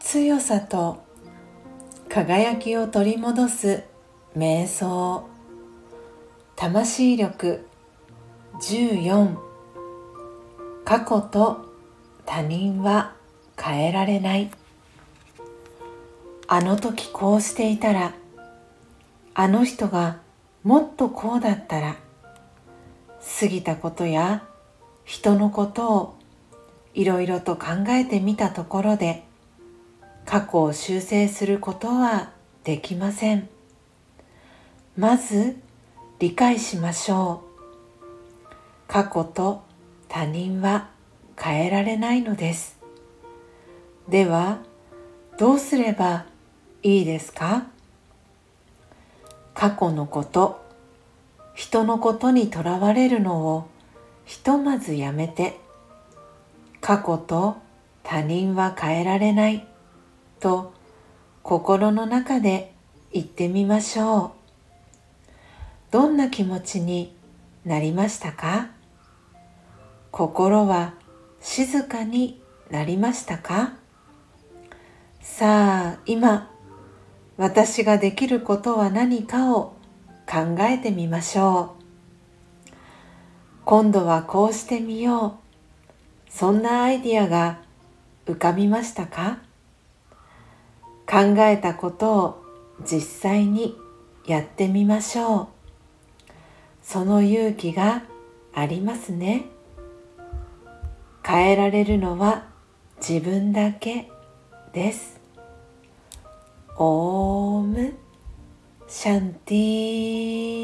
強さと輝きを取り戻す瞑想。魂力14過去と他人は変えられない。あの時こうしていたらあの人がもっとこうだったら。過ぎたことや人のことをいろいろと考えてみたところで過去を修正することはできません。まず理解しましょう。過去と他人は変えられないのです。ではどうすればいいですか？過去のこと人のことにとらわれるのをひとまずやめて過去と他人は変えられないと心の中で言ってみましょう。どんな気持ちになりましたか？心は静かになりましたか？さあ今私ができることは何かを考えてみましょう。今度はこうしてみよう。そんなアイディアが浮かびましたか？考えたことを実際にやってみましょう。その勇気がありますね。変えられるのは自分だけです。オーム。Shanti.